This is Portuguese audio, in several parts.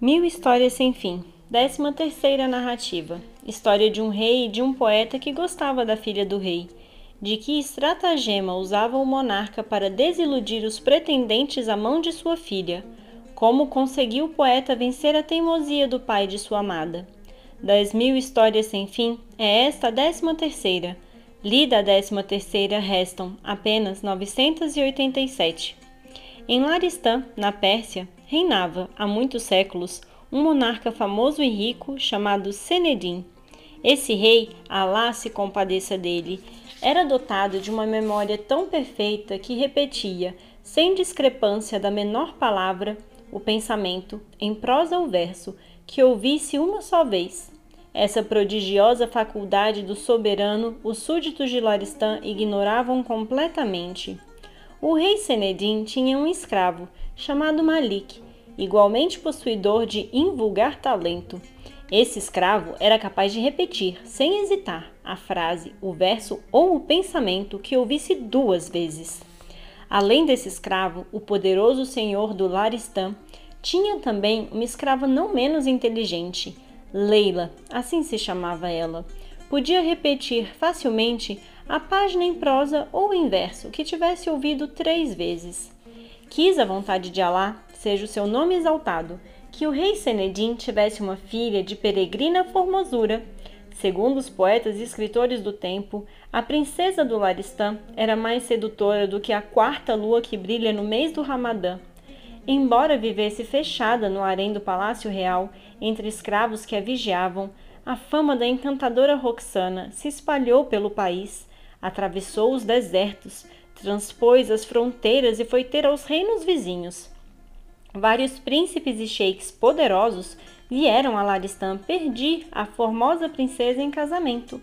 Mil Histórias Sem Fim. Décima terceira narrativa. História de um rei e de um poeta que gostava da filha do rei. De que estratagema usava o monarca para desiludir os pretendentes à mão de sua filha. Como conseguiu o poeta vencer a teimosia do pai de sua amada. Das mil histórias sem fim, é esta a décima terceira. Lida a décima terceira restam apenas 987. Em Laristã, na Pérsia, reinava, há muitos séculos, um monarca famoso e rico chamado Senedim. Esse rei, Alá se compadeça dele, era dotado de uma memória tão perfeita que repetia, sem discrepância da menor palavra, o pensamento, em prosa ou verso, que ouvisse uma só vez. Essa prodigiosa faculdade do soberano os súditos de Laristã ignoravam completamente. O rei Senedim tinha um escravo, chamado Malik, igualmente possuidor de invulgar talento. Esse escravo era capaz de repetir, sem hesitar, a frase, o verso ou o pensamento que ouvisse duas vezes. Além desse escravo, o poderoso senhor do Laristã tinha também uma escrava não menos inteligente, Leila, assim se chamava ela. Podia repetir facilmente a página em prosa ou em verso que tivesse ouvido três vezes. Quis a vontade de Alá, seja o seu nome exaltado, que o rei Senedim tivesse uma filha de peregrina formosura. Segundo os poetas e escritores do tempo, a princesa do Laristã era mais sedutora do que a quarta lua que brilha no mês do Ramadã. Embora vivesse fechada no harém do palácio real, entre escravos que a vigiavam, a fama da encantadora Roxana se espalhou pelo país atravessou os desertos, transpôs as fronteiras e foi ter aos reinos vizinhos. Vários príncipes e sheiks poderosos vieram a Laristã pedir a formosa princesa em casamento.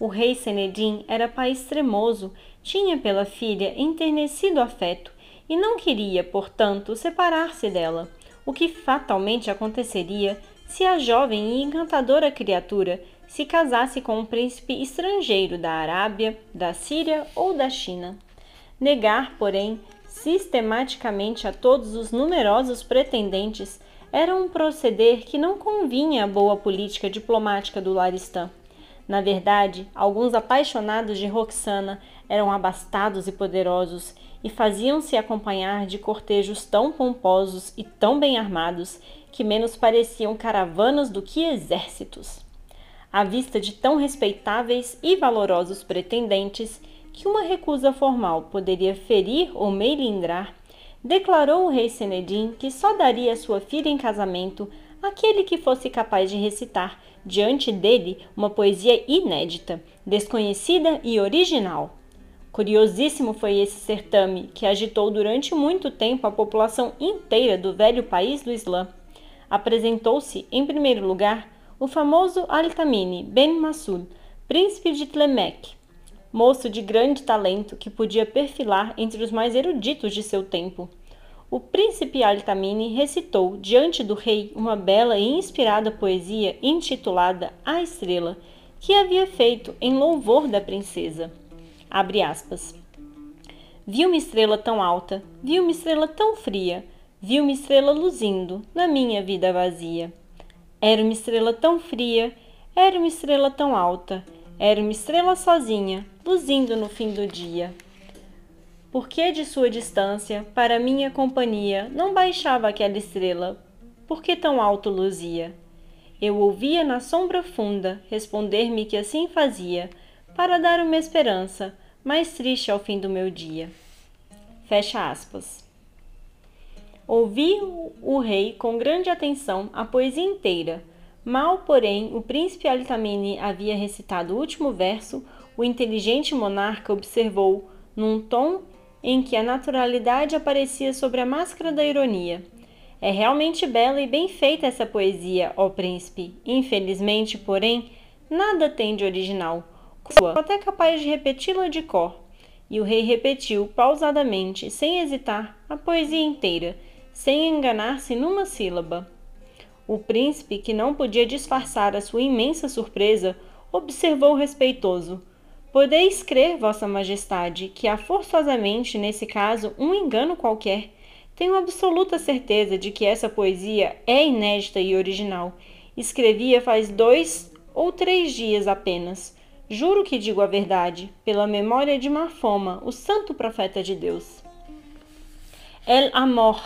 O rei Senedim era pai extremoso, tinha pela filha enternecido afeto e não queria, portanto, separar-se dela, o que fatalmente aconteceria se a jovem e encantadora criatura se casasse com um príncipe estrangeiro da Arábia, da Síria ou da China. Negar, porém, sistematicamente a todos os numerosos pretendentes era um proceder que não convinha à boa política diplomática do Laristã. Na verdade, alguns apaixonados de Roxana eram abastados e poderosos e faziam-se acompanhar de cortejos tão pomposos e tão bem armados que menos pareciam caravanas do que exércitos à vista de tão respeitáveis e valorosos pretendentes que uma recusa formal poderia ferir ou melindrar, declarou o rei Senedim que só daria sua filha em casamento àquele que fosse capaz de recitar diante dele uma poesia inédita, desconhecida e original. Curiosíssimo foi esse certame que agitou durante muito tempo a população inteira do velho país do Islã. Apresentou-se, em primeiro lugar, o famoso Al-Tamini Ben Masud, príncipe de Tlemec, moço de grande talento que podia perfilar entre os mais eruditos de seu tempo. O príncipe Al-Tamini recitou diante do rei uma bela e inspirada poesia intitulada A Estrela, que havia feito em louvor da princesa. Abre aspas. Vi uma estrela tão alta, vi uma estrela tão fria, vi uma estrela luzindo na minha vida vazia. Era uma estrela tão fria, era uma estrela tão alta, era uma estrela sozinha, luzindo no fim do dia. Por que de sua distância, para minha companhia, não baixava aquela estrela? Por que tão alto luzia? Eu ouvia na sombra funda responder-me que assim fazia, para dar uma esperança, mais triste ao fim do meu dia. Fecha aspas. Ouvi o rei com grande atenção a poesia inteira. Mal, porém, o príncipe Altamini havia recitado o último verso, o inteligente monarca observou, num tom em que a naturalidade aparecia sobre a máscara da ironia. É realmente bela e bem feita essa poesia, ó príncipe. Infelizmente, porém, nada tem de original. Sou até capaz de repeti-la de cor. E o rei repetiu pausadamente, sem hesitar, a poesia inteira sem enganar-se numa sílaba. O príncipe, que não podia disfarçar a sua imensa surpresa, observou respeitoso: Podeis crer, Vossa Majestade, que há forçosamente, nesse caso, um engano qualquer, Tenho absoluta certeza de que essa poesia é inédita e original. Escrevia faz dois ou três dias apenas. Juro que digo a verdade, pela memória de Mafoma, o santo profeta de Deus. El amor,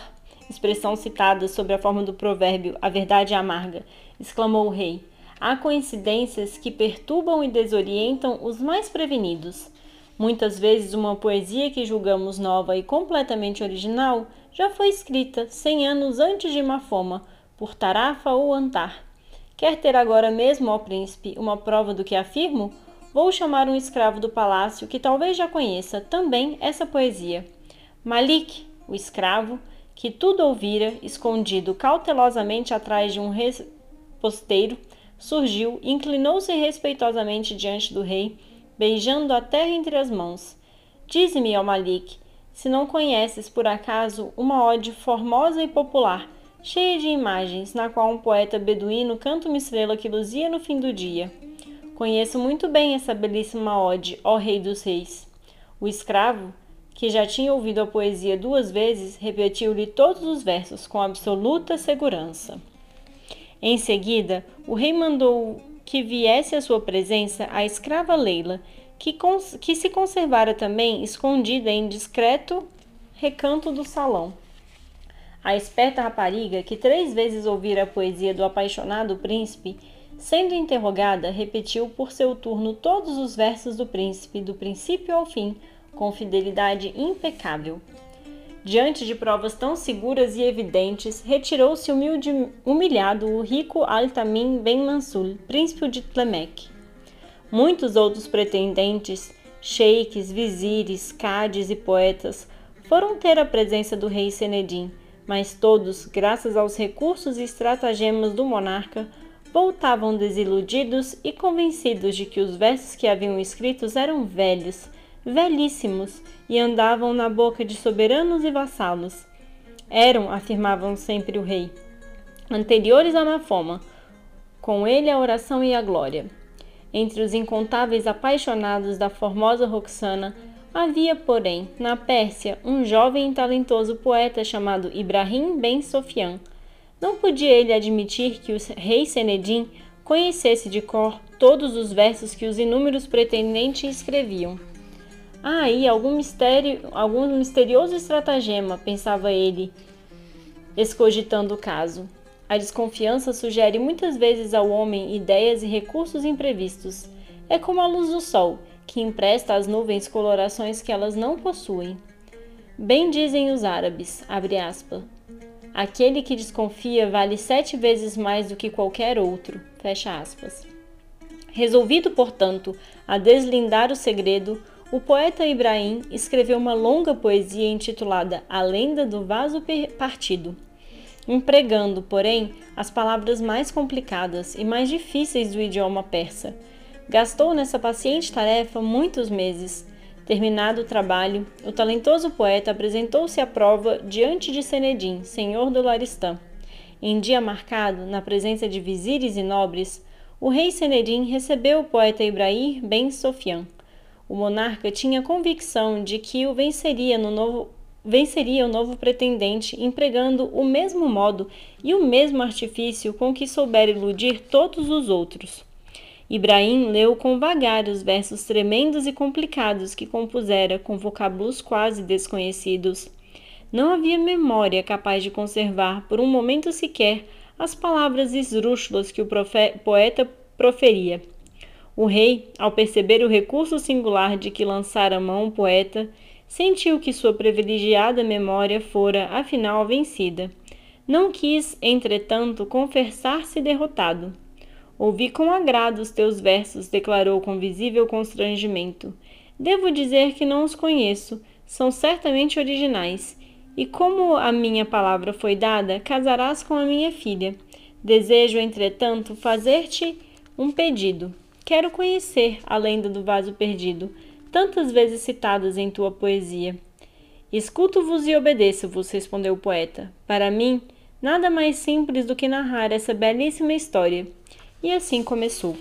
expressão citada sob a forma do provérbio a verdade é amarga, exclamou o rei. Há coincidências que perturbam e desorientam os mais prevenidos. Muitas vezes, uma poesia que julgamos nova e completamente original já foi escrita cem anos antes de Mafoma, por Tarafa ou Antar. Quer ter agora mesmo, ó príncipe, uma prova do que afirmo? Vou chamar um escravo do palácio que talvez já conheça também essa poesia. Malik, o escravo, que tudo ouvira, escondido cautelosamente atrás de um reposteiro, surgiu, inclinou-se respeitosamente diante do rei, beijando a terra entre as mãos. Dize-me, ó Malik, se não conheces por acaso uma ode formosa e popular, cheia de imagens, na qual um poeta beduíno canta uma estrela que luzia no fim do dia. Conheço muito bem essa belíssima ode, ó Rei dos Reis. O escravo, que já tinha ouvido a poesia duas vezes, repetiu-lhe todos os versos com absoluta segurança. Em seguida, o rei mandou que viesse à sua presença a escrava Leila, que, que se conservara também escondida em discreto recanto do salão. A esperta rapariga, que três vezes ouvira a poesia do apaixonado príncipe, sendo interrogada, repetiu por seu turno todos os versos do príncipe, do princípio ao fim, com fidelidade impecável. Diante de provas tão seguras e evidentes, retirou-se humilhado o rico Altamin Ben Mansur, príncipe de Tlemec. Muitos outros pretendentes, sheiks, vizires, cades e poetas, foram ter a presença do rei Senedim, mas todos, graças aos recursos e estratagemas do monarca, voltavam desiludidos e convencidos de que os versos que haviam escritos eram velhos, velhíssimos e andavam na boca de soberanos e vassalos. Eram, afirmavam sempre o rei, anteriores à Mafoma, com ele a oração e a glória. Entre os incontáveis apaixonados da formosa Roxana, havia, porém, na Pérsia, um jovem e talentoso poeta chamado Ibrahim Ben Sofian. Não podia ele admitir que o rei Senedim conhecesse de cor todos os versos que os inúmeros pretendentes escreviam. Há aí algum mistério, algum misterioso estratagema, pensava ele, escogitando o caso. A desconfiança sugere muitas vezes ao homem ideias e recursos imprevistos. É como a luz do sol, que empresta às nuvens colorações que elas não possuem. Bem dizem os árabes, aspas, aquele que desconfia vale sete vezes mais do que qualquer outro, fecha aspas. Resolvido, portanto, a deslindar o segredo, o poeta Ibrahim escreveu uma longa poesia intitulada A Lenda do Vaso Partido, empregando, porém, as palavras mais complicadas e mais difíceis do idioma persa. Gastou nessa paciente tarefa muitos meses. Terminado o trabalho, o talentoso poeta apresentou-se à prova diante de Senedim, senhor do Laristã. Em dia marcado, na presença de vizires e nobres, o rei Senedim recebeu o poeta Ibrahim Ben Sofian o monarca tinha convicção de que o venceria no novo venceria o novo pretendente empregando o mesmo modo e o mesmo artifício com que souber iludir todos os outros. Ibrahim leu com vagar os versos tremendos e complicados que compusera com vocábulos quase desconhecidos. Não havia memória capaz de conservar por um momento sequer as palavras esdrúxulas que o poeta proferia. O rei, ao perceber o recurso singular de que lançara mão o poeta, sentiu que sua privilegiada memória fora, afinal, vencida. Não quis, entretanto, confessar-se derrotado. Ouvi com agrado os teus versos, declarou com visível constrangimento. Devo dizer que não os conheço, são certamente originais. E como a minha palavra foi dada, casarás com a minha filha. Desejo, entretanto, fazer-te um pedido. Quero conhecer a lenda do vaso perdido, tantas vezes citadas em tua poesia. Escuto-vos e obedeço-vos, respondeu o poeta. Para mim, nada mais simples do que narrar essa belíssima história. E assim começou.